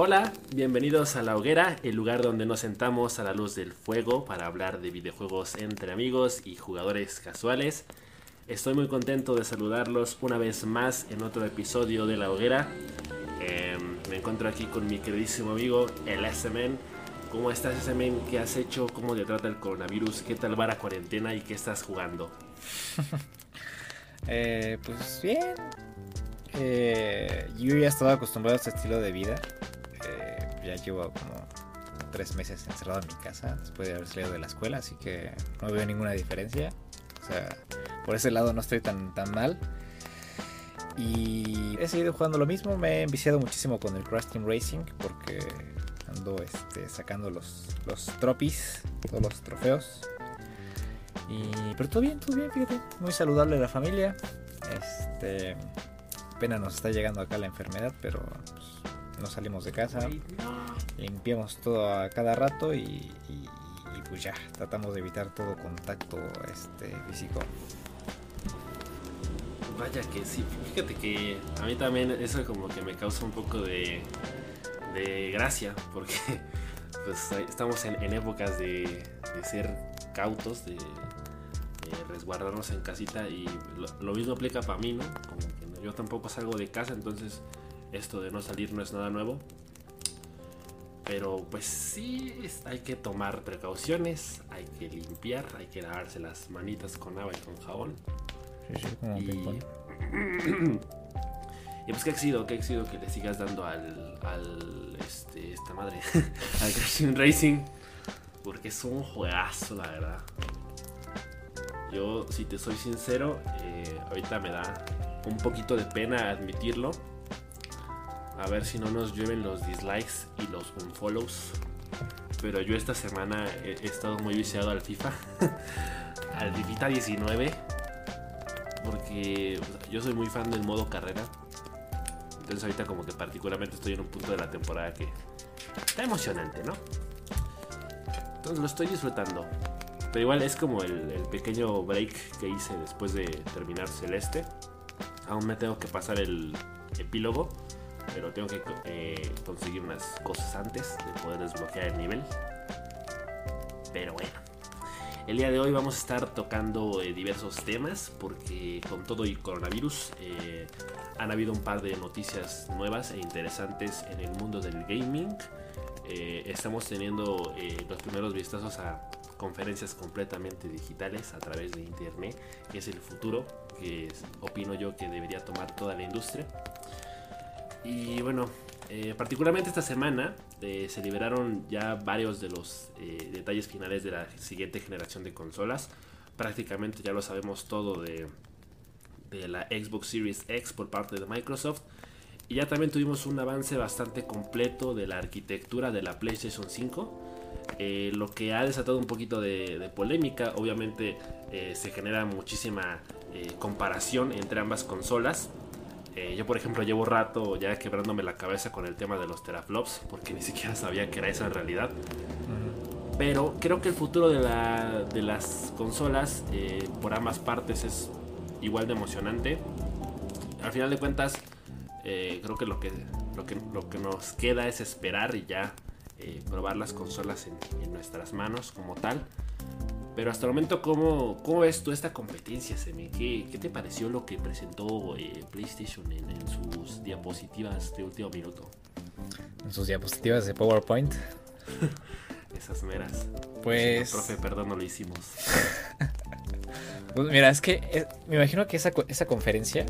Hola, bienvenidos a La Hoguera, el lugar donde nos sentamos a la luz del fuego para hablar de videojuegos entre amigos y jugadores casuales. Estoy muy contento de saludarlos una vez más en otro episodio de La Hoguera. Em, me encuentro aquí con mi queridísimo amigo, el SMN. ¿Cómo estás, SMN? ¿Qué has hecho? ¿Cómo te trata el coronavirus? ¿Qué tal va la cuarentena y qué estás jugando? eh, pues bien. Eh, yo ya estaba acostumbrado a este estilo de vida ya llevo como tres meses encerrado en mi casa después de haber salido de la escuela, así que no veo ninguna diferencia. O sea, por ese lado no estoy tan, tan mal. Y he seguido jugando lo mismo, me he enviciado muchísimo con el Crash Racing porque ando este, sacando los, los tropis, todos los trofeos. Y, pero todo bien, todo bien, fíjate, muy saludable la familia. Este, apenas nos está llegando acá la enfermedad, pero pues, no salimos de casa, limpiamos todo a cada rato y, pues ya, tratamos de evitar todo contacto este, físico. Vaya que sí, fíjate que a mí también eso como que me causa un poco de, de gracia, porque pues estamos en, épocas de, ser cautos, de, resguardarnos en casita y lo, mismo aplica para mí, ¿no? Como que yo tampoco salgo de casa, entonces esto de no salir no es nada nuevo. Pero pues sí, hay que tomar precauciones, hay que limpiar, hay que lavarse las manitas con agua y con jabón. Sí, sí, como y... y pues qué sido qué sido que le sigas dando al, al este, esta madre, al Crashing Racing. Porque es un juegazo, la verdad. Yo, si te soy sincero, eh, ahorita me da un poquito de pena admitirlo a ver si no nos llueven los dislikes y los unfollows. Pero yo esta semana he, estado muy viciado al FIFA. al FIFA 19. Porque yo soy muy fan del modo carrera. Entonces ahorita como que particularmente estoy en un punto de la temporada que está emocionante, ¿no? Entonces lo estoy disfrutando. Pero igual es como el, el pequeño break que hice después de terminar Celeste. Aún me tengo que pasar el epílogo pero tengo que eh, conseguir unas cosas antes de poder desbloquear el nivel. Pero bueno, el día de hoy vamos a estar tocando eh, diversos temas porque con todo y coronavirus eh, han habido un par de noticias nuevas e interesantes en el mundo del gaming. estamos teniendo los primeros vistazos a conferencias completamente digitales a través de internet, que es el futuro que opino yo que debería tomar toda la industria. Y bueno, eh, particularmente esta semana eh, se liberaron ya varios de los eh, detalles finales de la siguiente generación de consolas. Prácticamente ya lo sabemos todo de, de la Xbox Series X por parte de Microsoft. Y ya también tuvimos un avance bastante completo de la arquitectura de la PlayStation 5. lo que ha desatado un poquito de, polémica. Obviamente se genera muchísima comparación entre ambas consolas. Eh, yo, por ejemplo, llevo rato ya quebrándome la cabeza con el tema de los teraflops, porque ni siquiera sabía que era esa en realidad. Pero creo que el futuro de, las consolas eh, por ambas partes es igual de emocionante. Al final de cuentas, eh, creo que lo, que lo que lo que nos queda es esperar y ya probar las consolas en nuestras manos como tal. Pero hasta el momento, ¿cómo, cómo ves tú esta competencia, Semi? ¿Qué, ¿Qué, te pareció lo que presentó eh, PlayStation en, sus diapositivas de último minuto? En sus diapositivas de PowerPoint. Esas meras. Pues. profe, perdón, no lo hicimos. pues mira, es que eh, me imagino que esa, esa conferencia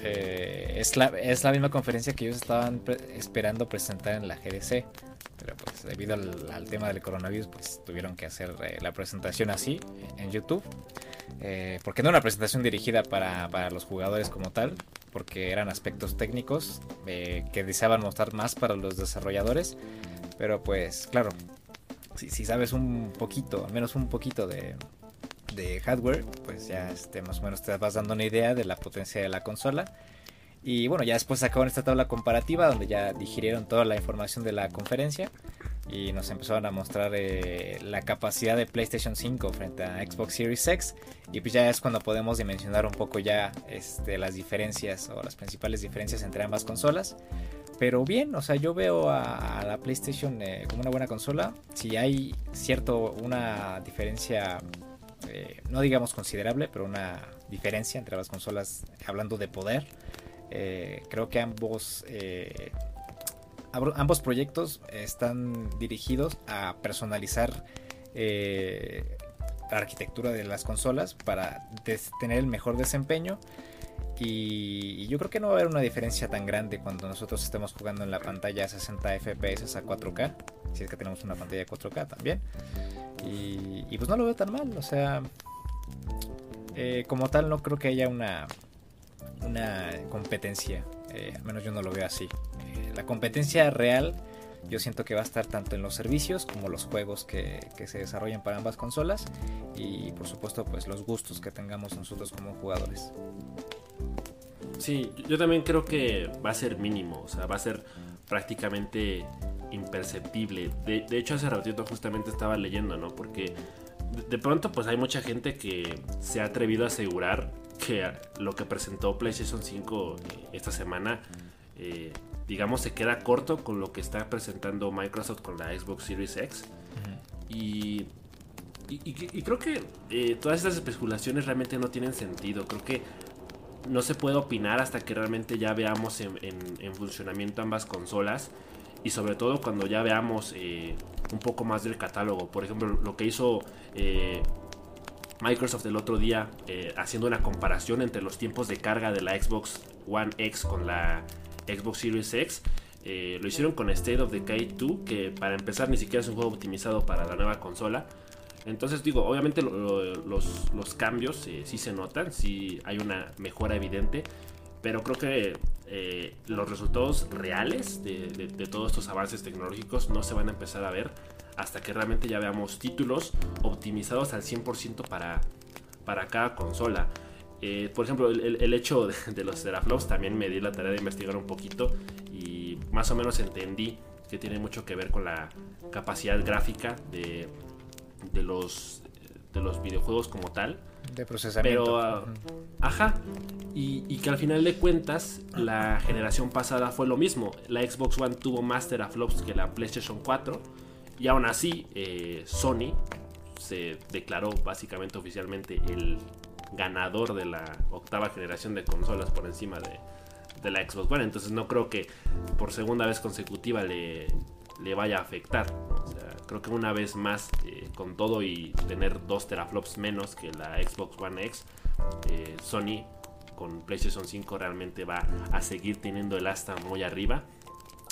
eh, es, la, es la misma conferencia que ellos estaban esperando presentar en la GDC. Debido al, tema del coronavirus, pues tuvieron que hacer eh, la presentación así en YouTube. Eh, porque no era una presentación dirigida para, para, los jugadores como tal, porque eran aspectos técnicos que deseaban mostrar más para los desarrolladores. Pero pues claro, si, si sabes un poquito, al menos un poquito de, de hardware, pues ya este, más o menos te vas dando una idea de la potencia de la consola. Y bueno, ya después sacaron esta tabla comparativa donde ya digirieron toda la información de la conferencia y nos empezaron a mostrar eh, la capacidad de PlayStation 5 frente a Xbox Series X y pues ya es cuando podemos dimensionar un poco ya este, las diferencias o las principales diferencias entre ambas consolas pero bien, o sea, yo veo a, la PlayStation eh, como una buena consola. Si hay cierto, una diferencia, eh, no digamos considerable, pero una diferencia entre las consolas hablando de poder. Eh, creo que ambos, ambos proyectos están dirigidos a personalizar la arquitectura de las consolas para tener el mejor desempeño y, yo creo que no va a haber una diferencia tan grande cuando nosotros estemos jugando en la pantalla a 60 FPS a 4K. Si es que tenemos una pantalla 4K también. Y, pues no lo veo tan mal. O sea, eh, como tal no creo que haya una, una competencia. Eh, al menos yo no lo veo así. Eh, la competencia real yo siento que va a estar tanto en los servicios como los juegos que, que, se desarrollan para ambas consolas y por supuesto pues los gustos que tengamos nosotros como jugadores. Sí, yo también creo que va a ser mínimo, o sea, va a ser prácticamente imperceptible. De, hecho, hace ratito justamente estaba leyendo, ¿no? Porque de, pronto pues hay mucha gente que se ha atrevido a asegurar que lo que presentó PlayStation 5 eh, esta semana, eh, digamos, se queda corto con lo que está presentando Microsoft con la Xbox Series X. y, y, creo que eh, todas estas especulaciones realmente no tienen sentido. Creo que no se puede opinar hasta que realmente ya veamos en, funcionamiento ambas consolas y sobre todo cuando ya veamos eh, un poco más del catálogo. Por ejemplo, lo que hizo eh, Microsoft el otro día eh, haciendo una comparación entre los tiempos de carga de la Xbox One X con la Xbox Series X. lo hicieron con State of Decay 2, que para empezar ni siquiera es un juego optimizado para la nueva consola. Entonces digo, obviamente los, cambios eh, sí se notan, sí hay una mejora evidente, pero creo que eh, los resultados reales de, todos estos avances tecnológicos no se van a empezar a ver hasta que realmente ya veamos títulos optimizados al 100% para, para cada consola. Eh, por ejemplo, el, hecho de, de, los teraflops también me di la tarea de investigar un poquito y más o menos entendí que tiene mucho que ver con la capacidad gráfica de, de los, de los videojuegos como tal. De procesamiento. Pero, ah, ajá. Y, que al final de cuentas, la generación pasada fue lo mismo. La Xbox One tuvo más teraflops que la PlayStation 4. Y aún así, eh, Sony se declaró básicamente oficialmente el ganador de la octava generación de consolas por encima de, de la Xbox One. Entonces no creo que por segunda vez consecutiva le, le vaya a afectar. creo que una vez más, eh, con todo y tener dos teraflops menos que la Xbox One X, eh, Sony con PlayStation 5 realmente va a seguir teniendo el asta muy arriba.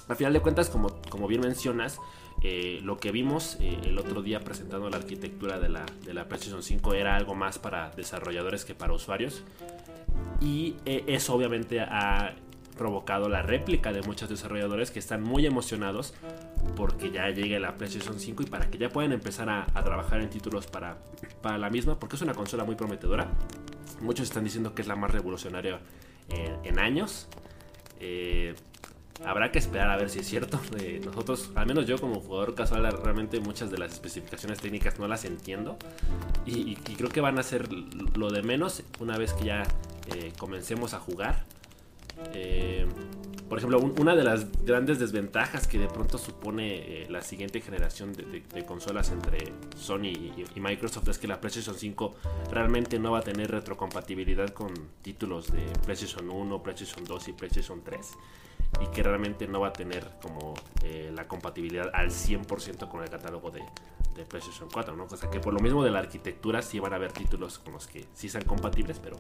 Al final de cuentas, como, como bien mencionas, eh, lo que vimos el otro día presentando la arquitectura de la, de la PlayStation 5 era algo más para desarrolladores que para usuarios. Y eso obviamente ha provocado la réplica de muchos desarrolladores que están muy emocionados porque ya llegue la PlayStation 5 y para que ya puedan empezar a, trabajar en títulos para, para la misma, porque es una consola muy prometedora. Muchos están diciendo que es la más revolucionaria en, años. Eh, habrá que esperar a ver si es cierto. Eh, nosotros, al menos yo como jugador casual, realmente muchas de las especificaciones técnicas no las entiendo. Y, creo que van a ser lo de menos una vez que ya eh, comencemos a jugar. Eh, por ejemplo, una de las grandes desventajas que de pronto supone eh, la siguiente generación de, consolas entre Sony y, Microsoft es que la PlayStation 5 realmente no va a tener retrocompatibilidad con títulos de PlayStation 1, PlayStation 2 y PlayStation 3 y que realmente no va a tener como eh, la compatibilidad al 100% con el catálogo de, de, PlayStation 4, ¿no? O sea que por lo mismo de la arquitectura sí van a haber títulos con los que sí sean compatibles, pero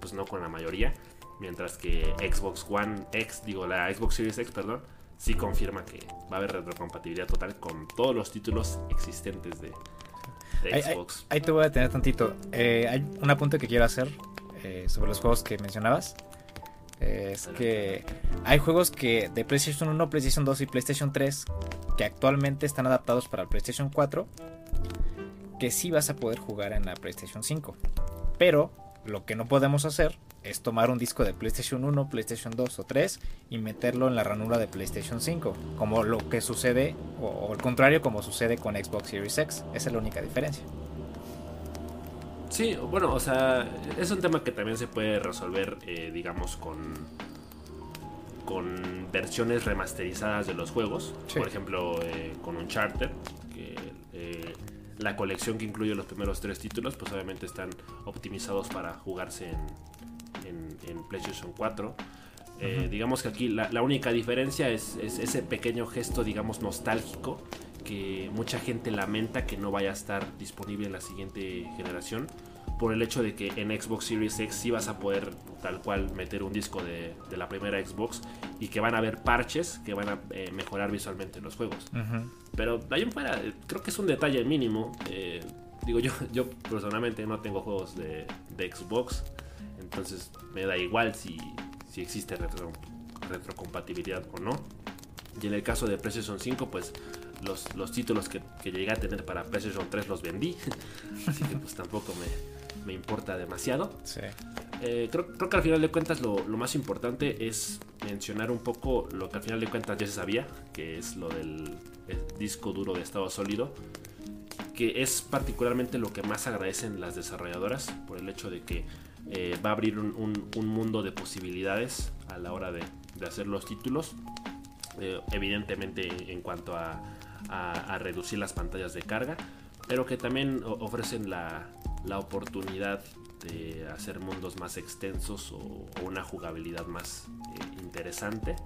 pues no con la mayoría. Mientras que Xbox One X, digo, la Xbox Series X, perdón, sí confirma que va a haber retrocompatibilidad total con todos los títulos existentes de, Xbox. Ahí, te voy a tener tantito. Eh, hay un apunte que quiero hacer eh, sobre los juegos que mencionabas. Es que hay juegos que de PlayStation 1, PlayStation 2 y PlayStation 3 que actualmente están adaptados para el PlayStation 4 que sí vas a poder jugar en la PlayStation 5. Pero lo que no podemos hacer es tomar un disco de PlayStation 1, PlayStation 2 o 3 y meterlo en la ranura de PlayStation 5, como lo que sucede, o, al contrario, como sucede con Xbox Series X. Esa es la única diferencia. Sí, bueno, o sea, es un tema que también se puede resolver, eh, digamos, con, con versiones remasterizadas de los juegos. Sí. Por ejemplo, eh, con Uncharted, que eh, la colección que incluye los primeros tres títulos, pues obviamente están optimizados para jugarse en, en- en PlayStation 4. Eh, Ujú. Digamos que aquí la, la única diferencia es, es ese pequeño gesto, digamos, nostálgico que mucha gente lamenta que no vaya a estar disponible en la siguiente generación por el hecho de que en Xbox Series X sí vas a poder tal cual meter un disco de, de la primera Xbox y que van a haber parches que van a eh, mejorar visualmente los juegos. Pero de ahí en fuera, eh, creo que es un detalle mínimo. eh, digo, yo, yo personalmente no tengo juegos de, de Xbox, entonces me da igual si, si existe retro- retrocompatibilidad o no. Y en el caso de PlayStation 5, pues los, los títulos que, que llegué a tener para PlayStation 3 los vendí, así que pues tampoco me, me importa demasiado. Sí. Eh, creo, creo que al final de cuentas lo, lo más importante es mencionar un poco lo que al final de cuentas ya se sabía, que es lo del el disco duro de estado sólido, que es particularmente lo que más agradecen las desarrolladoras por el hecho de que eh, va a abrir un, un- un mundo de posibilidades a la hora de, de hacer los títulos. Eh, evidentemente en cuanto a, a- a reducir las pantallas de carga, pero que también ofrecen la, la oportunidad de hacer mundos más extensos o, o una jugabilidad más eh, interesante.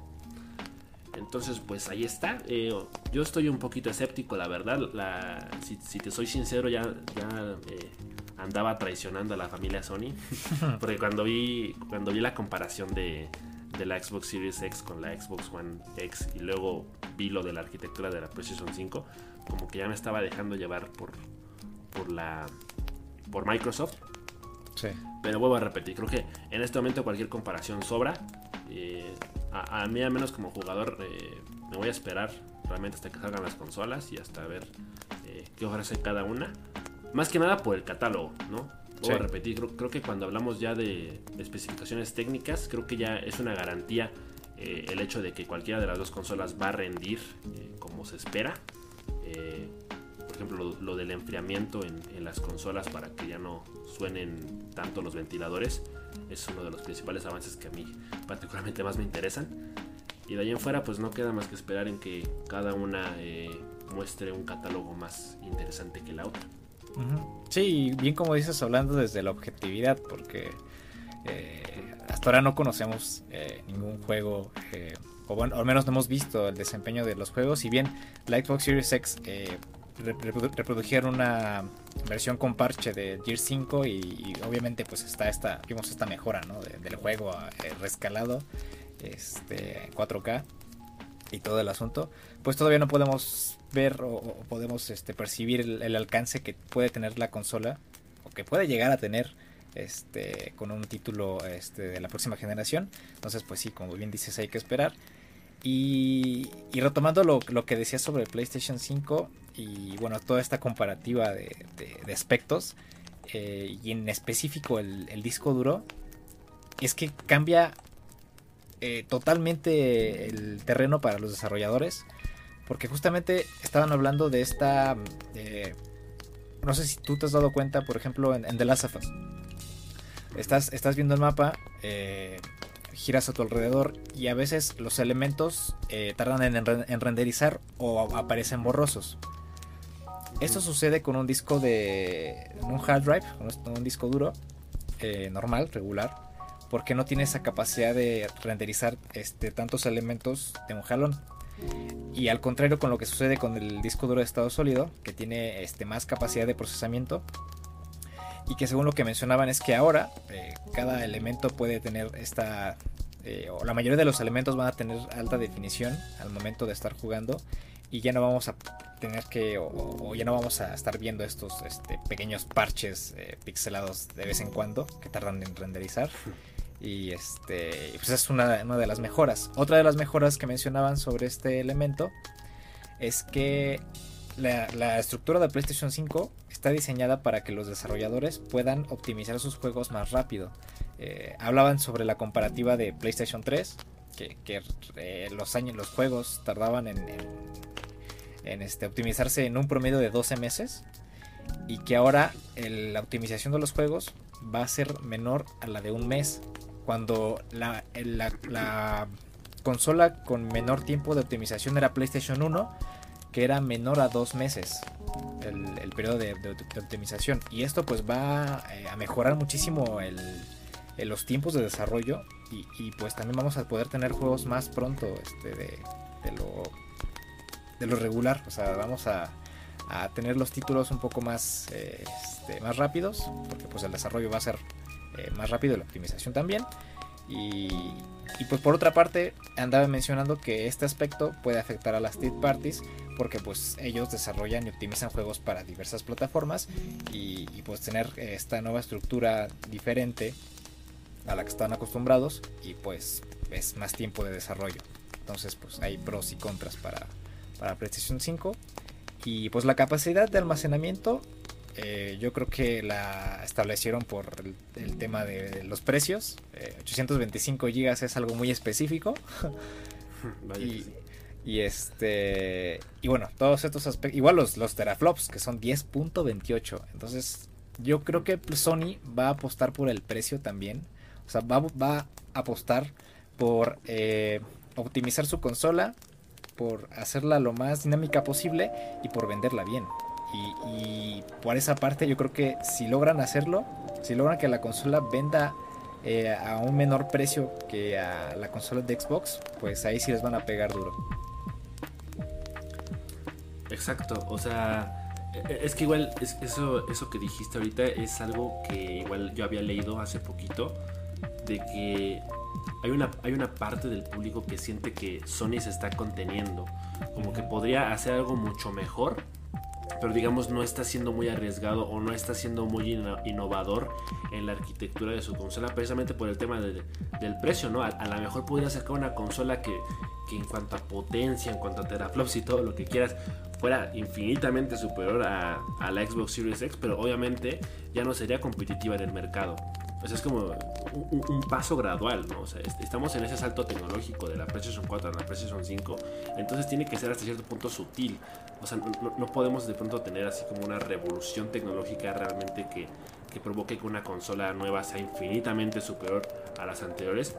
Entonces, pues ahí está. Eh, yo estoy un poquito escéptico, la verdad. La- si, si te soy sincero, ya, ya eh, andaba traicionando a la familia Sony. Porque cuando vi, cuando vi la comparación de, de la Xbox Series X con la Xbox One X y luego vi lo de la arquitectura de la PlayStation 5, como que ya me estaba dejando llevar por, por la por Microsoft. Sí. Pero vuelvo a repetir, creo que en este momento cualquier comparación sobra. Eh, a, a mí, al menos como jugador, eh, me voy a esperar realmente hasta que salgan las consolas y hasta ver eh, qué ofrece cada una. Más que nada por el catálogo, ¿no? Vuelvo Sí. a repetir, creo, creo que cuando hablamos ya de, de especificaciones técnicas, creo que ya es una garantía eh, el hecho de que cualquiera de las dos consolas va a rendir eh, como se espera. Eh, por ejemplo, lo, lo del enfriamiento en, en las consolas para que ya no suenen tanto los ventiladores es uno de los principales avances que a mí particularmente más me interesan. Y de ahí en fuera, pues no queda más que esperar en que cada una eh, muestre un catálogo más interesante que la otra. Sí, bien como dices, hablando desde la objetividad, porque eh, hasta ahora no conocemos eh, ningún juego, eh, o al menos no hemos visto el desempeño de los juegos. Si bien la Xbox Series X re- reprodu- reprodujeron una versión con parche de Gear 5 y, obviamente pues está esta, vimos esta mejora ¿no? de- del juego rescalado este, en 4K y todo el asunto, pues todavía no podemos ver o, podemos este, percibir el alcance que puede tener la consola o que puede llegar a tener este con un título este, de la próxima generación. Entonces, pues sí, como bien dices, hay que esperar. Y, y retomando lo, lo que decía sobre PlayStation 5 y bueno, toda esta comparativa de, aspectos eh, y en específico el, disco duro, es que cambia eh, totalmente el terreno para los desarrolladores. Porque justamente estaban hablando de esta... eh, no sé si tú te has dado cuenta, por ejemplo, en The Last of Us. Estás, estás viendo el mapa, eh, giras a tu alrededor y a veces los elementos eh, tardan en, en- en renderizar o aparecen borrosos. Esto sucede con un disco de. un hard drive, con un disco duro eh, normal, regular, porque no tiene esa capacidad de renderizar este, tantos elementos de un jalón. Y al contrario con lo que sucede con el disco duro de estado sólido, que tiene este, más capacidad de procesamiento, y que según lo que mencionaban es que ahora eh, cada elemento puede tener esta, eh, o la mayoría de los elementos van a tener alta definición al momento de estar jugando, y ya no vamos a tener que, o, o ya no vamos a estar viendo estos este, pequeños parches eh, pixelados de vez en cuando que tardan en renderizar. Y este, pues es una, una de las mejoras. Otra de las mejoras que mencionaban sobre este elemento es que la, la estructura de PlayStation 5 está diseñada para que los desarrolladores puedan optimizar sus juegos más rápido. Eh, hablaban sobre la comparativa de PlayStation 3, que, eh, los juegos tardaban en, este, optimizarse en un promedio de 12 meses y que ahora la optimización de los juegos va a ser menor a la de un mes cuando la consola con menor tiempo de optimización era PlayStation 1, que era menor a dos meses el, periodo de, optimización. Y esto pues va eh, a mejorar muchísimo los tiempos de desarrollo y, pues también vamos a poder tener juegos más pronto este, de, lo, regular. O sea, vamos a, tener los títulos un poco más, eh, este, más rápidos, porque pues el desarrollo va a ser eh, más rápido, la optimización también. Y, y, pues por otra parte andaba mencionando que este aspecto puede afectar a las third parties porque pues ellos desarrollan y optimizan juegos para diversas plataformas y, pues tener esta nueva estructura diferente a la que están acostumbrados y pues es más tiempo de desarrollo. Entonces pues hay pros y contras para, para PlayStation 5 y pues la capacidad de almacenamiento eh, yo creo que la establecieron por el, tema de los precios. 825 eh, GB es algo muy específico. y, este. Y bueno, todos estos aspectos. Igual los, los teraflops, que son 10.28. Entonces, yo creo que Sony va a apostar por el precio también. O sea, va, a apostar por eh, optimizar su consola, por hacerla lo más dinámica posible y por venderla bien. Y, por esa parte yo creo que si logran hacerlo, si logran que la consola venda eh, a un menor precio que a la consola de Xbox, pues ahí sí les van a pegar duro. Exacto, o sea, e, e, es que igual eso, eso que dijiste ahorita es algo que igual yo había leído hace poquito, de que hay una, hay una parte del público que siente que Sony se está conteniendo, como que podría hacer algo mucho mejor pero digamos no está siendo muy arriesgado o no está siendo muy innovador en la arquitectura de su consola, precisamente por el tema del precio, ¿no? A, lo mejor podría sacar una consola que, en cuanto a potencia, en cuanto a teraflops y todo lo que quieras, fuera infinitamente superior a, a la Xbox Series X, pero obviamente ya no sería competitiva en el mercado. Sea, es como un, paso gradual, ¿no? O sea, estamos en ese salto tecnológico de la PlayStation 4 a la PlayStation 5, entonces tiene que ser hasta cierto punto sutil. O sea, no, podemos de pronto tener así como una revolución tecnológica realmente que, provoque que una consola nueva sea infinitamente superior a las anteriores,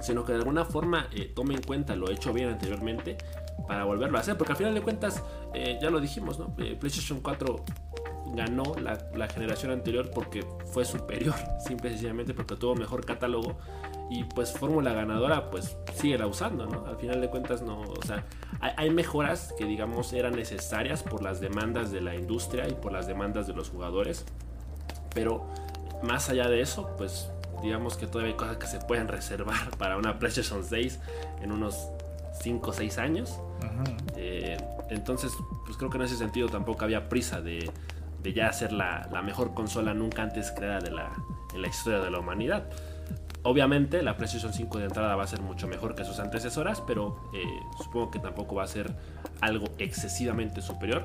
sino que de alguna forma eh, tome en cuenta lo hecho bien anteriormente para volverlo a hacer, porque al final de cuentas, eh, ya lo dijimos, ¿no? Eh, PlayStation 4 ganó la, generación anterior porque fue superior, simple y sencillamente porque tuvo mejor catálogo y pues fórmula ganadora pues sigue la usando, ¿no? Al final de cuentas no, o sea, hay, mejoras que digamos eran necesarias por las demandas de la industria y por las demandas de los jugadores, pero más allá de eso, pues digamos que todavía hay cosas que se pueden reservar para una PlayStation 6 en unos 5 o 6 años. Eh, entonces, pues creo que en ese sentido tampoco había prisa de, de ya ser la, mejor consola nunca antes creada de la, en la historia de la humanidad. Obviamente la PlayStation 5 de entrada va a ser mucho mejor que sus antecesoras, pero eh, supongo que tampoco va a ser algo excesivamente superior,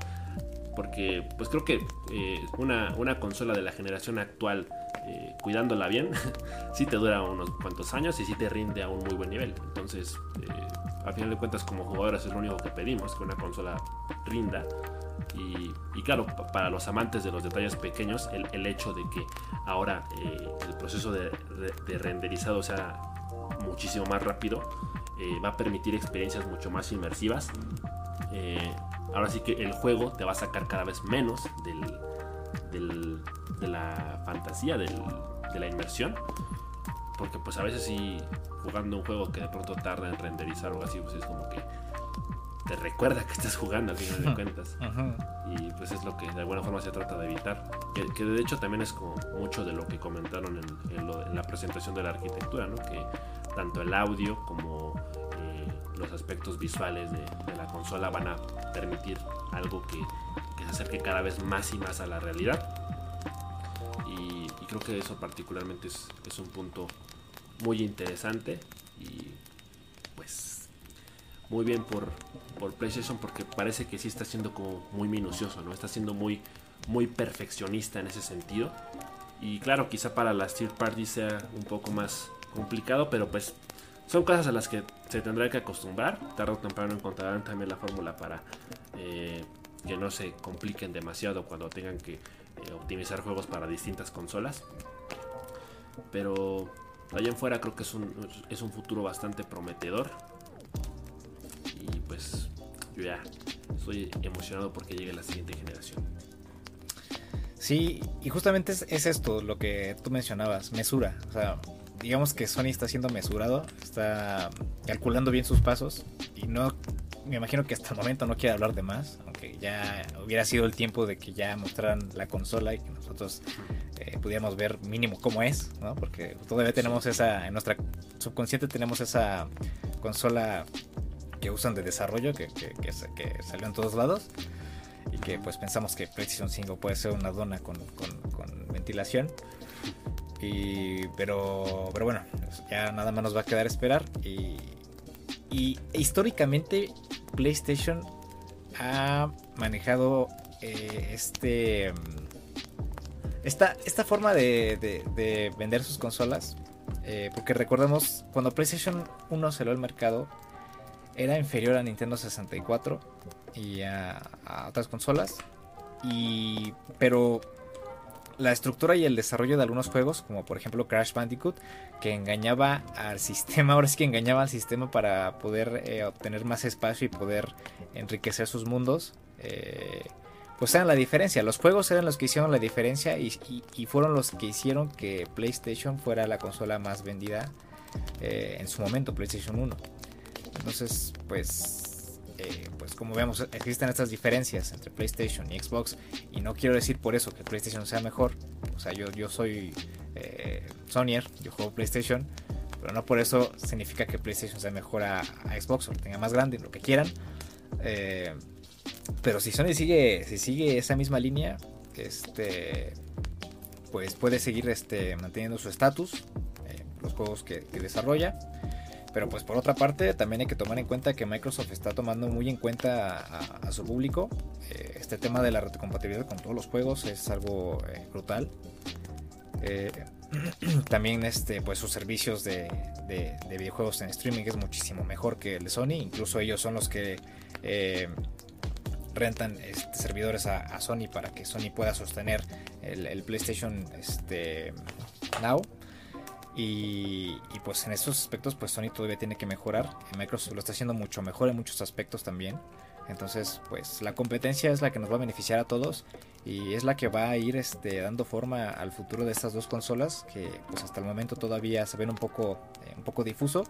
porque pues creo que eh, una, una, consola de la generación actual, eh, cuidándola bien, sí te dura unos cuantos años y sí te rinde a un muy buen nivel. Entonces, al final de cuentas como jugadores es lo único que pedimos, que una consola rinda y, claro, para los amantes de los detalles pequeños, el, hecho de que ahora eh, el proceso de, renderizado sea muchísimo más rápido, eh, va a permitir experiencias mucho más inmersivas. Eh, ahora sí que el juego te va a sacar cada vez menos del, de la fantasía, de la inmersión. Porque pues a veces si jugando un juego que de pronto tarda en renderizar o así, pues es como que te recuerda que estás jugando al final de cuentas. Y pues es lo que de alguna forma se trata de evitar. Que, de hecho también es como mucho de lo que comentaron en, la presentación de la arquitectura, ¿no? Que tanto el audio como eh, los aspectos visuales de, la consola van a permitir algo que, se acerque cada vez más y más a la realidad. Y, creo que eso particularmente es, es un punto muy interesante y pues muy bien por, por PlayStation porque parece que sí está siendo como muy minucioso, ¿no? Está siendo muy, muy perfeccionista en ese sentido. Y claro, quizá para las third parties sea un poco más complicado, pero pues son cosas a las que se tendrá que acostumbrar. Tarde o temprano encontrarán también la fórmula para eh, que no se compliquen demasiado cuando tengan que eh, optimizar juegos para distintas consolas. Pero allá en fuera creo que es un, es un futuro bastante prometedor pues yo ya estoy emocionado porque llegue la siguiente generación. Sí, y justamente es, esto lo que tú mencionabas, mesura. O sea, digamos que Sony está siendo mesurado, está calculando bien sus pasos y no, me imagino que hasta el momento no quiere hablar de más, aunque ya hubiera sido el tiempo de que ya mostraran la consola y que nosotros eh, pudiéramos ver mínimo cómo es, ¿no? Porque todavía tenemos esa, en nuestra subconsciente tenemos esa consola que usan de desarrollo que, que, que, que salió en todos lados y que pues pensamos que PlayStation 5 puede ser una dona con, ventilación. Y, pero, pero bueno, ya nada más nos va a quedar esperar. Y, y históricamente PlayStation ha manejado eh, este esta, esta forma de, de, vender sus consolas. Eh, porque recordemos, cuando PlayStation 1 salió al mercado, era inferior a Nintendo 64 y a, otras consolas. Y, pero la estructura y el desarrollo de algunos juegos, como por ejemplo Crash Bandicoot, que engañaba al sistema, ahora sí que engañaba al sistema para poder eh, obtener más espacio y poder enriquecer sus mundos, eh, pues eran la diferencia. Los juegos eran los que hicieron la diferencia y, fueron los que hicieron que PlayStation fuera la consola más vendida eh, en su momento, PlayStation 1. Entonces, pues eh, pues como vemos, existen estas diferencias entre PlayStation y Xbox. Y no quiero decir por eso que PlayStation sea mejor. O sea, yo, yo soy eh, Sonyer, yo juego PlayStation. Pero no por eso significa que PlayStation sea mejor a, Xbox o lo tenga más grande, lo que quieran. Eh, pero si Sony sigue, si sigue esa misma línea, este, pues puede seguir este, manteniendo su estatus, los juegos que desarrolla. Pero pues por otra parte también hay que tomar en cuenta que Microsoft está tomando muy en cuenta a, su público. Eh, este tema de la retrocompatibilidad con todos los juegos es algo eh, brutal. Eh, también este, pues sus servicios de, videojuegos en streaming es muchísimo mejor que el de Sony. Incluso ellos son los que rentan este, servidores a, Sony para que Sony pueda sostener el, PlayStation este, Now. Y, pues en esos aspectos pues Sony todavía tiene que mejorar. Microsoft lo está haciendo mucho mejor en muchos aspectos también. Entonces pues la competencia es la que nos va a beneficiar a todos y es la que va a ir este, dando forma al futuro de estas dos consolas que pues hasta el momento todavía se ven un poco, eh, un poco difuso.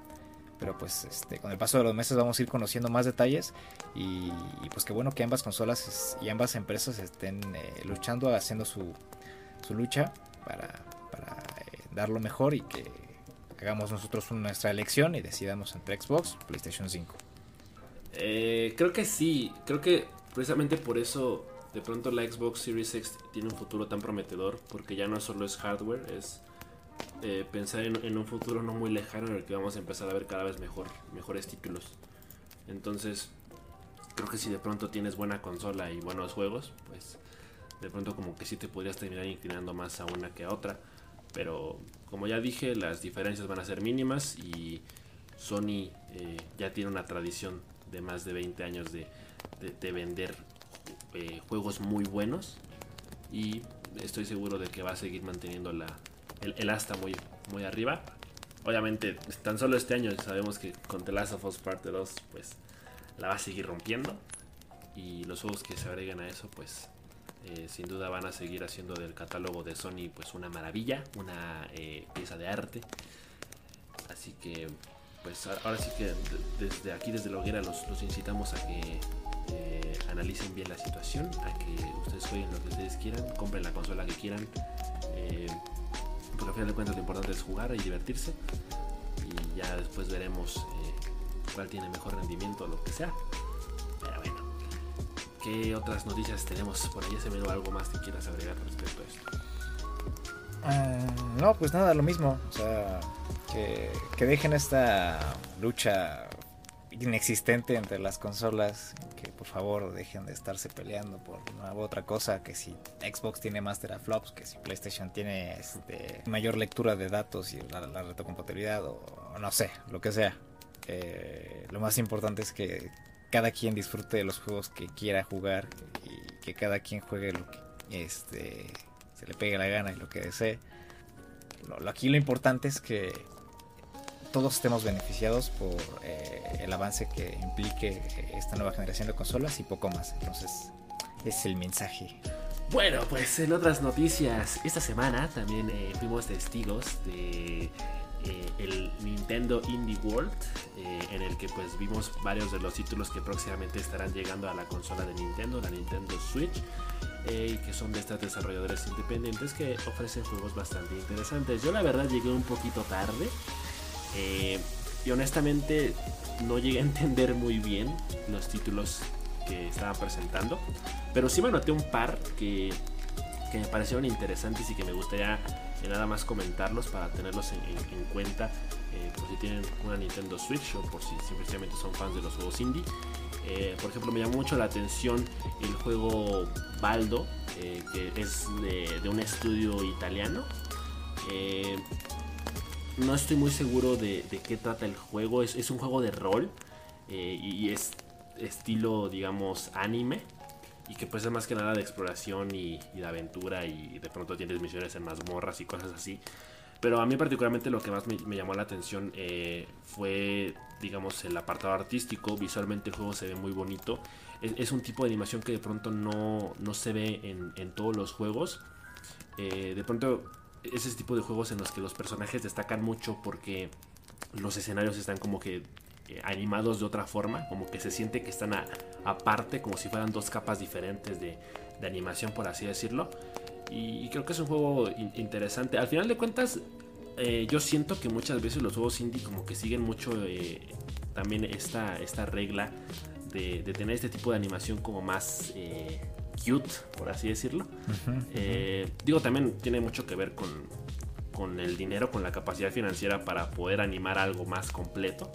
Pero pues este, con el paso de los meses vamos a ir conociendo más detalles y, pues qué bueno que ambas consolas y ambas empresas estén eh, luchando, haciendo su, su lucha para, para dar lo mejor y que hagamos nosotros nuestra elección y decidamos entre Xbox o PlayStation 5. Eh, creo que sí, creo que precisamente por eso de pronto la Xbox Series X tiene un futuro tan prometedor, porque ya no solo es hardware, es eh, pensar en, un futuro no muy lejano en el que vamos a empezar a ver cada vez mejor, mejores títulos. Entonces, creo que si de pronto tienes buena consola y buenos juegos, pues de pronto como que sí te podrías terminar inclinando más a una que a otra. Pero como ya dije, las diferencias van a ser mínimas y Sony eh, ya tiene una tradición de más de 20 años de, vender eh, juegos muy buenos y estoy seguro de que va a seguir manteniendo la, el, asta muy, muy arriba. Obviamente, tan solo este año sabemos que con The Last of Us Parte 2 pues la va a seguir rompiendo y los juegos que se agregan a eso pues eh, sin duda van a seguir haciendo del catálogo de Sony pues una maravilla, una eh, pieza de arte. Así que pues ahora sí que desde aquí, desde la hoguera, los, incitamos a que eh, analicen bien la situación, a que ustedes jueguen lo que ustedes quieran, compren la consola que quieran. Porque al final de cuentas lo importante es jugar y divertirse. Y ya después veremos cuál tiene mejor rendimiento o lo que sea. ¿Qué otras noticias tenemos por ahí? ¿Se me algo más que quieras agregar respecto a esto? Ah, no, pues nada, lo mismo. O sea, que, dejen esta lucha inexistente entre las consolas. Que por favor dejen de estarse peleando por una u otra cosa. Que si Xbox tiene más teraflops, que si PlayStation tiene este, mayor lectura de datos y la, la retrocompatibilidad, o, no sé, lo que sea. Eh, lo más importante es que cada quien disfrute de los juegos que quiera jugar y que cada quien juegue lo que este, se le pegue la gana y lo que desee. aquí lo importante es que todos estemos beneficiados por eh, el avance que implique esta nueva generación de consolas y poco más. Entonces, es el mensaje. Bueno, pues en otras noticias, esta semana también eh, fuimos testigos de eh, el Nintendo Indie World, eh, en el que pues vimos varios de los títulos que próximamente estarán llegando a la consola de Nintendo, la Nintendo Switch, y que son de estas desarrolladores independientes que ofrecen juegos bastante interesantes. Yo la verdad llegué un poquito tarde y honestamente no llegué a entender muy bien los títulos que estaban presentando. Pero sí me anoté un par que, que me parecieron interesantes y que me gustaría eh, nada más comentarlos para tenerlos en, cuenta eh, por si tienen una Nintendo Switch o por si simplemente son fans de los juegos indie. Eh, por ejemplo, me llamó mucho la atención el juego Baldo, que es de, un estudio italiano. No estoy muy seguro de, qué trata el juego. Es, es un juego de rol y es estilo, digamos, anime. Y que pues es más que nada de exploración y, de aventura y de pronto tienes misiones en mazmorras y cosas así. Pero a mí particularmente lo que más me, llamó la atención eh, fue, digamos, el apartado artístico. Visualmente el juego se ve muy bonito. Es, un tipo de animación que de pronto no, no se ve en, todos los juegos. Eh, de pronto ese tipo de juegos en los que los personajes destacan mucho porque los escenarios están como que eh, animados de otra forma, como que se siente que están aparte, como si fueran dos capas diferentes de, animación, por así decirlo. Y, creo que es un juego interesante. Al final de cuentas, eh, yo siento que muchas veces los juegos indie como que siguen mucho eh, también esta, esta regla de, tener este tipo de animación como más cute, por así decirlo. digo, también tiene mucho que ver con, con el dinero, con la capacidad financiera para poder animar algo más completo.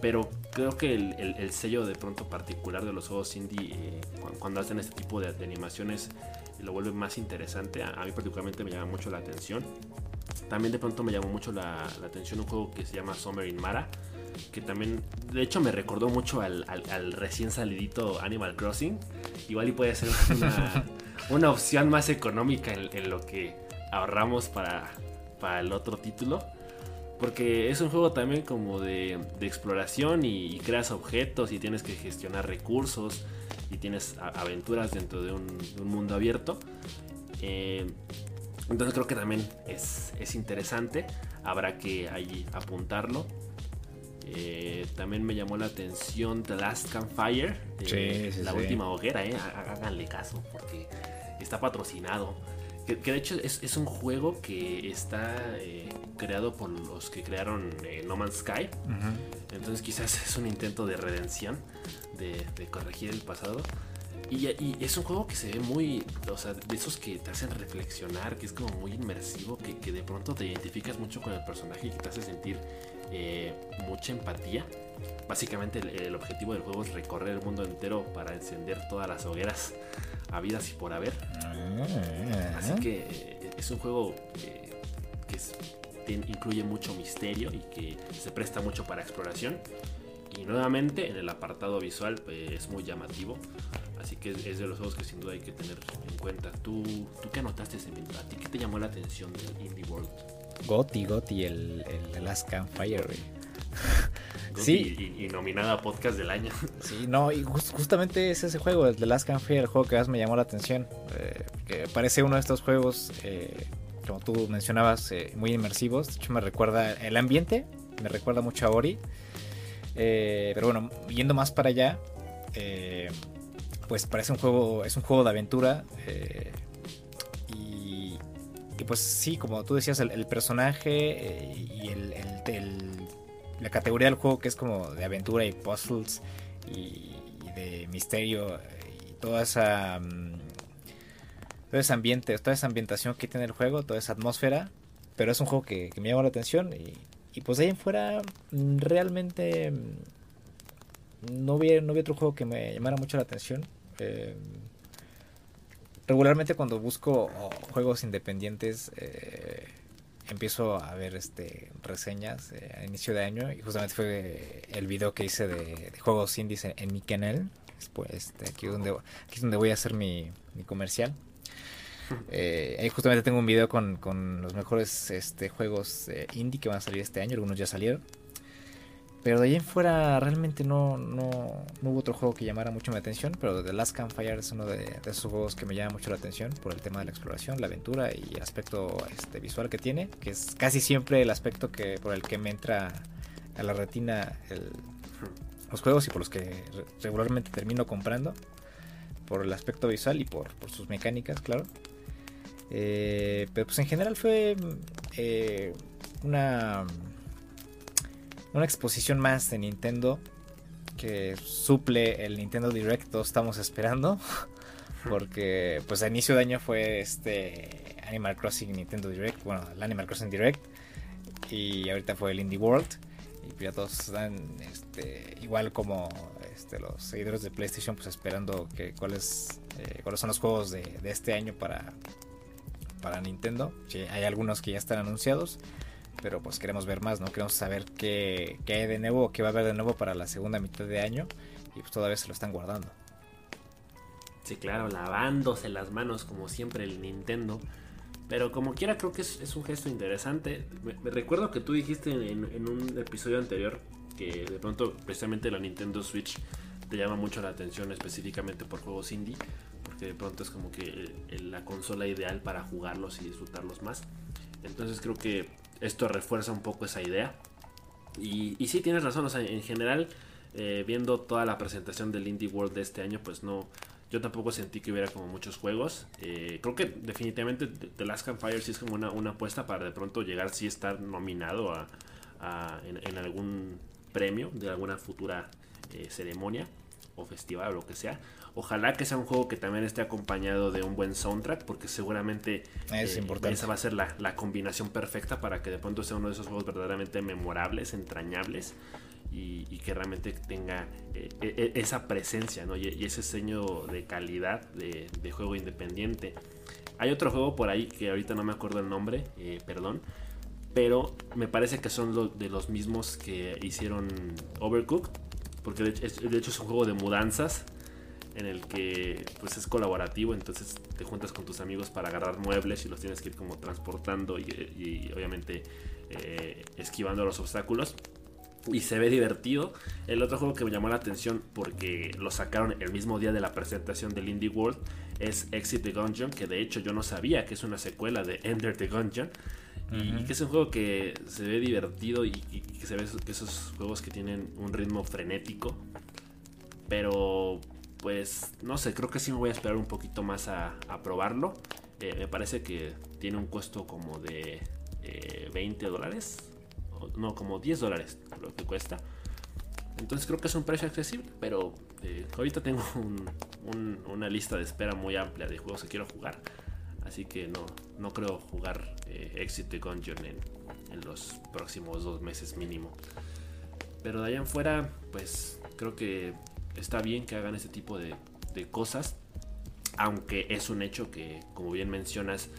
Pero creo que el, sello de pronto particular de los juegos indie, eh, cuando, hacen este tipo de, animaciones, lo vuelve más interesante. A, mí particularmente me llama mucho la atención. También de pronto me llamó mucho la, atención un juego que se llama Summer in Mara. Que también, de hecho, me recordó mucho al, recién salidito Animal Crossing. Igual y puede ser una, opción más económica en, lo que ahorramos para, para el otro título. Porque es un juego también como de, exploración y, creas objetos y tienes que gestionar recursos y tienes aventuras dentro de un, mundo abierto. Eh, entonces creo que también es, interesante. Habrá que ahí apuntarlo. Eh, también me llamó la atención The Last Campfire. Eh, la última hoguera, eh. Háganle caso porque está patrocinado. Que, de hecho es, un juego que está eh, creado por los que crearon eh, No Man's Sky. Entonces quizás es un intento de redención, de, corregir el pasado. Y, es un juego que se ve muy, o sea, de esos que te hacen reflexionar, que es como muy inmersivo, que, de pronto te identificas mucho con el personaje y que te hace sentir eh, mucha empatía. Básicamente el, objetivo del juego es recorrer el mundo entero para encender todas las hogueras habidas y por haber. Así que eh, es un juego eh, que incluye mucho misterio y que se presta mucho para exploración. Y nuevamente en el apartado visual pues, es muy llamativo. Así que es de los juegos que sin duda hay que tener en cuenta. ¿Tú, tú qué notaste ese ¿A ti qué te llamó la atención del Indie World? Gotti, Gotti, el, el Last Campfire, sí. Y, nominada a podcast del año. Sí, no, y justamente es ese juego, el The Last Campfire, el juego que más me llamó la atención. Eh, que parece uno de estos juegos, eh, como tú mencionabas, eh, muy inmersivos. De hecho, me recuerda el ambiente, me recuerda mucho a Ori. pero bueno, yendo más para allá, pues parece un juego, es un juego de aventura. Y, pues sí, como tú decías, el, personaje y el la categoría del juego que es como de aventura y puzzles y, de misterio y toda esa mm, todo ambiente, toda esa ambientación que tiene el juego, toda esa atmósfera, pero es un juego que, me llama la atención y, y, pues ahí en fuera mm, realmente mm, no vi, no vi otro juego que me llamara mucho la atención. Eh, regularmente cuando busco oh, juegos independientes eh, empiezo a ver este reseñas eh, a inicio de año y justamente fue el video que hice de, juegos indies en, mi canal. Después, este, aquí, donde, aquí es donde voy a hacer mi, comercial. Eh, ahí justamente tengo un video con, con los mejores este, juegos eh, indie que van a salir este año. Algunos ya salieron. Pero de ahí en fuera realmente no, no, no, hubo otro juego que llamara mucho mi atención. Pero The Last Campfire es uno de, esos juegos que me llama mucho la atención por el tema de la exploración, la aventura y el aspecto este, visual que tiene. Que es casi siempre el aspecto que por el que me entra a la retina el, los juegos y por los que regularmente termino comprando. Por el aspecto visual y por, por sus mecánicas, claro. Eh, pero pues en general fue eh, una una exposición más de Nintendo que suple el Nintendo Direct estamos esperando. Porque pues a inicio de año fue este Animal Crossing Nintendo Direct, bueno, el Animal Crossing Direct y ahorita fue el Indie World y pues ya todos están este, igual como este, los seguidores de PlayStation pues esperando que cuáles eh, cuáles son los juegos de, este año para para Nintendo. Hay algunos que ya están anunciados pero pues queremos ver más, ¿no? Queremos saber qué, hay de nuevo, qué va a haber de nuevo para la segunda mitad de año y pues todavía se lo están guardando. Sí, claro, lavándose las manos como siempre el Nintendo. Pero como quiera creo que es, un gesto interesante. Me, recuerdo que tú dijiste en, en, un episodio anterior que de pronto precisamente la Nintendo Switch te llama mucho la atención específicamente por juegos indie. Porque de pronto es como que la consola ideal para jugarlos y disfrutarlos más. Entonces creo que esto refuerza un poco esa idea. Y, sí, tienes razón, o sea, en general, eh, viendo toda la presentación del Indie World de este año, pues no, yo tampoco sentí que hubiera como muchos juegos. Eh, creo que definitivamente The Last Campfire sí es como una, una apuesta para de pronto llegar, sí estar nominado a, en, algún premio de alguna futura eh, ceremonia o festival o lo que sea. Ojalá que sea un juego que también esté acompañado de un buen soundtrack, porque seguramente es eh, importante. esa va a ser la, combinación perfecta para que de pronto sea uno de esos juegos verdaderamente memorables, entrañables y, que realmente tenga eh, e, e, esa presencia y, ese sello de calidad de, juego independiente. Hay otro juego por ahí que ahorita no me acuerdo el nombre, eh, perdón, pero me parece que son de los mismos que hicieron Overcooked, porque de hecho es un juego de mudanzas en el que pues es colaborativo, entonces te juntas con tus amigos para agarrar muebles y los tienes que ir como transportando y, obviamente eh, esquivando los obstáculos. Y se ve divertido. El otro juego que me llamó la atención porque lo sacaron el mismo día de la presentación del Indie World es Exit the Gungeon, que de hecho yo no sabía que es una secuela de Ender the Gungeon. Y que es un juego que se ve divertido y, y que se ve que esos juegos que tienen un ritmo frenético. Pero pues no sé, creo que sí me voy a esperar un poquito más a, probarlo. Eh, me parece que tiene un costo como de 20 eh, dólares. No, como 10 dólares lo que cuesta. Entonces creo que es un precio accesible, pero eh, ahorita tengo una lista de espera muy amplia de juegos que quiero jugar. Así que no, no creo jugar Exit the Gungeon en, los próximos dos meses mínimo. Pero de allá en fuera, pues creo que está bien que hagan este tipo de, cosas, aunque es un hecho que, como bien mencionas,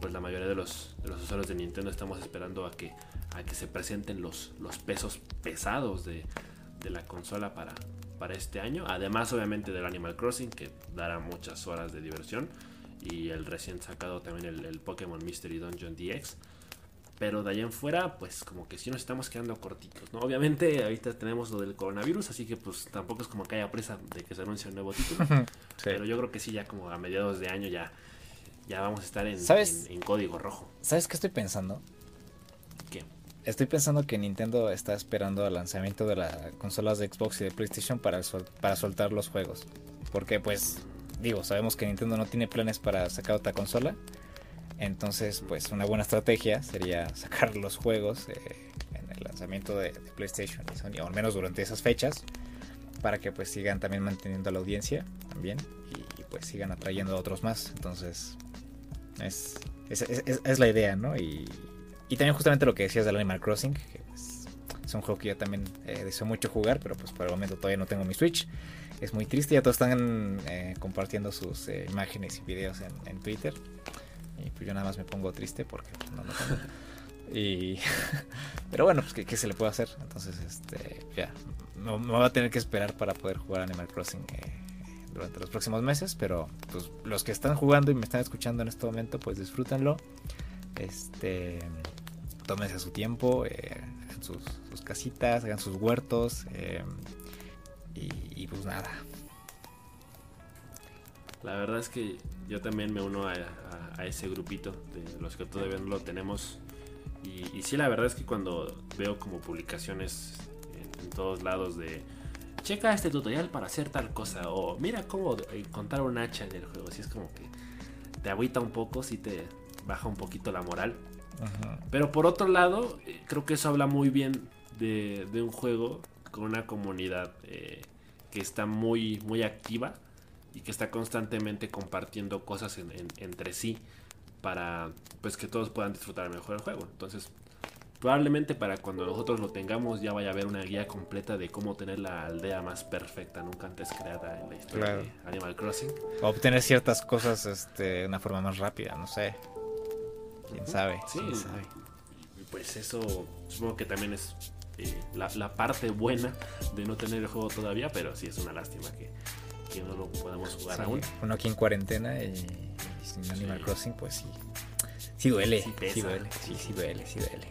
pues la mayoría de los, usuarios de Nintendo estamos esperando a que, a que se presenten los, los pesos pesados de, la consola para, para este año. Además, obviamente, del Animal Crossing, que dará muchas horas de diversión. Y el recién sacado también el, el Pokémon Mystery Dungeon DX. Pero de allá en fuera, pues como que sí nos estamos quedando cortitos, ¿no? Obviamente ahorita tenemos lo del coronavirus, así que pues tampoco es como que haya presa de que se anuncie un nuevo título. Pero yo creo que sí, ya como a mediados de año ya, ya vamos a estar en, en, código rojo. ¿Sabes qué estoy pensando? ¿Qué? Estoy pensando que Nintendo está esperando al lanzamiento de las consolas de Xbox y de PlayStation para, para soltar los juegos. Porque pues, digo, sabemos que Nintendo no tiene planes para sacar otra consola. Entonces, pues una buena estrategia sería sacar los juegos eh, en el lanzamiento de, PlayStation y Sony, o al menos durante esas fechas, para que pues sigan también manteniendo la audiencia también y, pues sigan atrayendo a otros más. Entonces, es, es, la idea, ¿no? Y, también justamente lo que decías del Animal Crossing, que pues, es un juego que yo también eh, deseo mucho jugar, pero pues por el momento todavía no tengo mi Switch. Es muy triste, ya todos están eh, compartiendo sus imágenes y videos en, en Twitter. Y pues yo nada más me pongo triste porque pues, no lo tengo. Y, pero bueno, pues ¿qué, se le puede hacer? Entonces, este, ya, me, me, voy a tener que esperar para poder jugar Animal Crossing eh, durante los próximos meses. Pero pues los que están jugando y me están escuchando en este momento, pues disfrútenlo. Este, tómense su tiempo, eh, hagan sus, sus casitas, hagan sus huertos. Y, y pues nada. La verdad es que yo también me uno a, a- a ese grupito de los que todavía no lo tenemos. Y, y sí, la verdad es que cuando veo como publicaciones en, en todos lados de checa este tutorial para hacer tal cosa o mira cómo encontrar un hacha en el juego, sí es como que te agüita un poco, sí te baja un poquito la moral. Pero por otro lado, eh, creo que eso habla muy bien de, de un juego con una comunidad eh, que está muy, muy activa y que está constantemente compartiendo cosas en- en- entre sí para pues que todos puedan disfrutar mejor el juego. Entonces, probablemente para cuando nosotros lo tengamos ya vaya a haber una guía completa de cómo tener la aldea más perfecta nunca antes creada en la historia Claro. de Animal Crossing. O obtener ciertas cosas este, de una forma más rápida, no sé. Quién sabe. Sí, quién sabe. pues eso supongo que también es eh, la, la parte buena de no tener el juego todavía, pero sí es una lástima que, que no lo podamos jugar Sí, aún. Uno aquí en cuarentena y, y sin Animal Sí. Crossing, pues sí. Sí duele. Sí Sí, duele. Sí, sí duele, sí duele.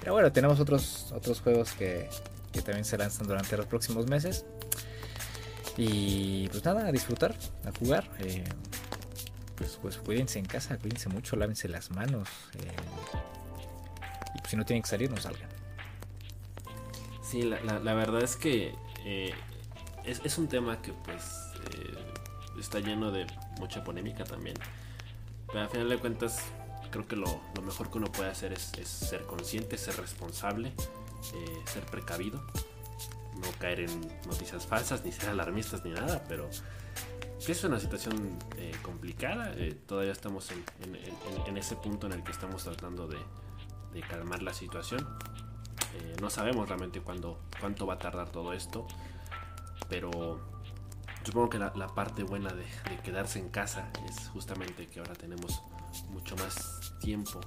Pero bueno, tenemos otros, otros juegos que, que también se lanzan durante los próximos meses. Y pues nada, a disfrutar, a jugar. eh, pues, pues cuídense en casa, cuídense mucho, lávense las manos. eh, y pues, si no tienen que salir, no salgan. Sí, la, la- verdad es que eh, es, es un tema que pues eh, está lleno de mucha polémica también. Pero al final de cuentas, creo que lo, lo mejor que uno puede hacer es, ser consciente, ser responsable, eh, ser precavido, no caer en noticias falsas, ni ser alarmistas ni nada, pero es una situación complicada. todavía estamos en, en- en- en ese punto en el que estamos tratando de, de calmar la situación. Eh, no sabemos realmente cuándo, cuánto va a tardar todo esto, pero supongo que la, la parte buena de, de quedarse en casa es justamente que ahora tenemos mucho más tiempo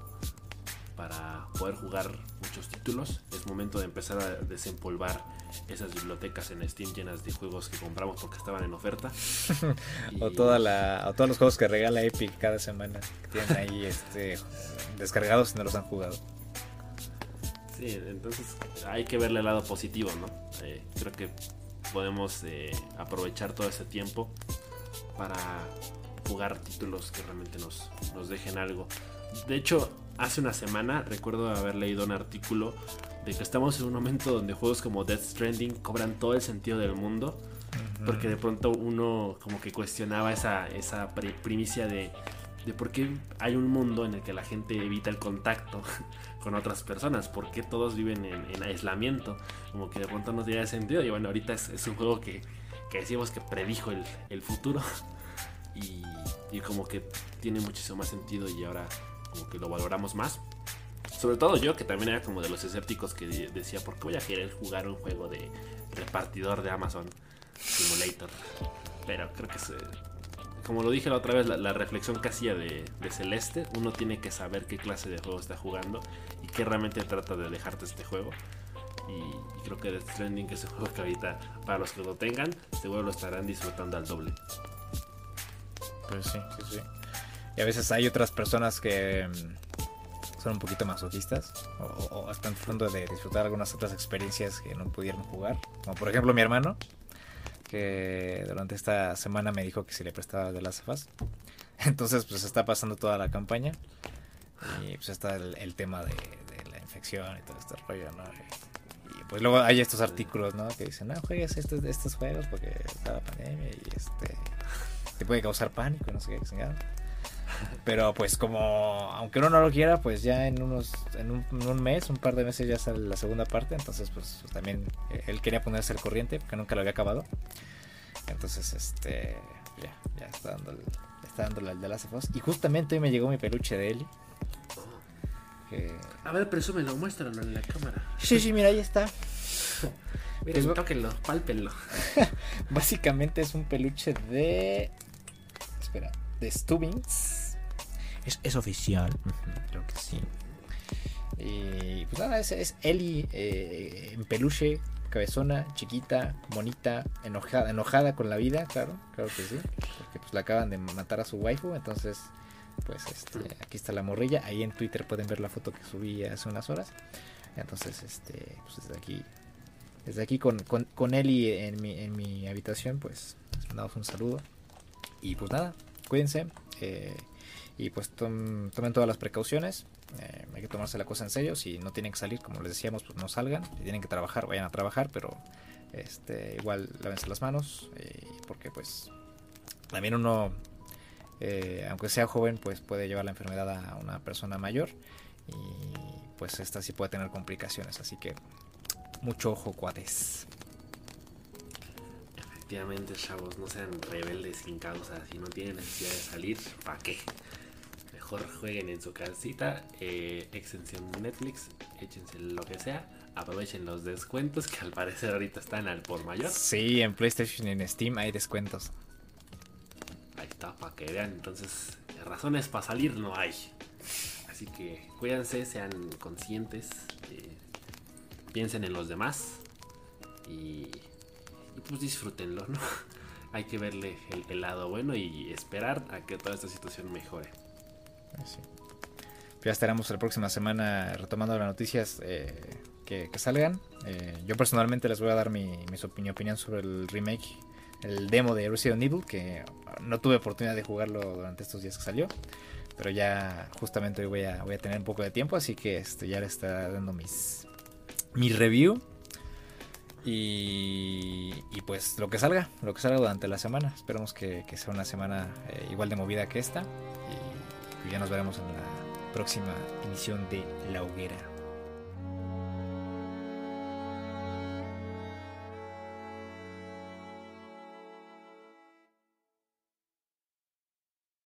para poder jugar muchos títulos. Es momento de empezar a desempolvar esas bibliotecas en Steam llenas de juegos que compramos porque estaban en oferta. O, Y- toda la, o todos los juegos que regala Epic cada semana. Que tienen ahí este, descargados y no los han jugado. Sí, entonces hay que verle el lado positivo, ¿no? Eh, creo que podemos eh, aprovechar todo ese tiempo para jugar títulos que realmente nos, nos dejen algo. De hecho, hace una semana recuerdo haber leído un artículo de que estamos en un momento donde juegos como Death Stranding cobran todo el sentido del mundo. Porque de pronto uno como que cuestionaba esa, esa pri- primicia de, de por qué hay un mundo en el que la gente evita el contacto con otras personas, por qué todos viven en, en aislamiento, como que de pronto no tiene sentido. Y bueno, ahorita es, un juego que, que decimos que predijo el, el futuro y, y como que tiene muchísimo más sentido y ahora como que lo valoramos más. Sobre todo yo, que también era como de los escépticos que de- decía, ¿por qué voy a querer jugar un juego de repartidor de Amazon Simulator? Pero creo que se, como lo dije la otra vez, la, la reflexión que hacía de, de Celeste, uno tiene que saber qué clase de juego está jugando y qué realmente trata de dejarte este juego. Y, y creo que Death Stranding es un juego que ahorita, para los que lo tengan, seguro lo estarán disfrutando al doble. Pues sí, sí, sí. Y a veces hay otras personas que mm, son un poquito masoquistas o, o- o están tratando de disfrutar algunas otras experiencias que no pudieron jugar. Como por ejemplo mi hermano, que durante esta semana me dijo que si le prestaba de las afas. Entonces pues está pasando toda la campaña y pues está el, tema de, la infección y todo este rollo, ¿no? Y, pues luego hay estos artículos, ¿no? Que dicen, no juegues estos, estos juegos porque está la pandemia y este te puede causar pánico, no sé qué chingada. Pero pues como, aunque uno no lo quiera, pues ya en unos, en un, en un mes, un par de meses ya sale la segunda parte. Entonces pues, pues, también eh, él quería ponerse al corriente porque nunca lo había acabado. Entonces este, ya, ya está dándole, está dándole al de las Us. Y justamente hoy me llegó mi peluche de Eli. Que... A ver, presúmelo, muéstralo en la cámara. Sí, sí, mira, ahí está. Miren, Pues- tóquenlo, pálpenlo. Básicamente es un peluche de. Espera, de Stubbins. Es, es oficial. Creo que sí. Y pues nada, es, es Ellie eh, en peluche, cabezona, chiquita, bonita, enojada, enojada con la vida, claro, claro que sí. Porque pues la acaban de matar a su waifu, entonces pues este, aquí está la morrilla. Ahí en Twitter pueden ver la foto que subí hace unas horas. Entonces, este, pues desde aquí, desde aquí con, con, con Eli en mi, en mi habitación, pues les mandamos un saludo. Y pues nada, cuídense. Eh, y pues tomen todas las precauciones. Eh, hay que tomarse la cosa en serio. Si no tienen que salir, como les decíamos, pues no salgan. Si tienen que trabajar, vayan a trabajar, pero este, igual lávense las manos. Eh, porque pues también uno, aunque sea joven, pues puede llevar la enfermedad a una persona mayor. Y pues esta sí puede tener complicaciones. Así que mucho ojo, cuates. Efectivamente, chavos, no sean rebeldes sin causa. Si no tienen necesidad de salir, ¿para qué? Mejor jueguen en su casita, eh, extensión Netflix, échense lo que sea, aprovechen los descuentos que al parecer ahorita están al por mayor. Sí, en PlayStation y en Steam hay descuentos. Ahí está, para que vean. Entonces, razones para salir no hay. Así que cuídense, sean conscientes, eh, piensen en los demás y, pues disfrútenlo, ¿no? Hay que verle el, lado bueno y esperar a que toda esta situación mejore. Ya estaremos la próxima semana retomando las noticias eh, que, salgan. Eh, yo personalmente les voy a dar mi, opinión sobre el remake, el demo de Resident Evil, que no tuve oportunidad de jugarlo durante estos días que salió. Pero ya justamente hoy voy a, tener un poco de tiempo, así que este, ya le está dando mis, mi review. Y, pues lo que salga, lo que salga durante la semana. Esperemos que, sea una semana eh, igual de movida que esta. Y ya nos veremos en la próxima emisión de La Hoguera.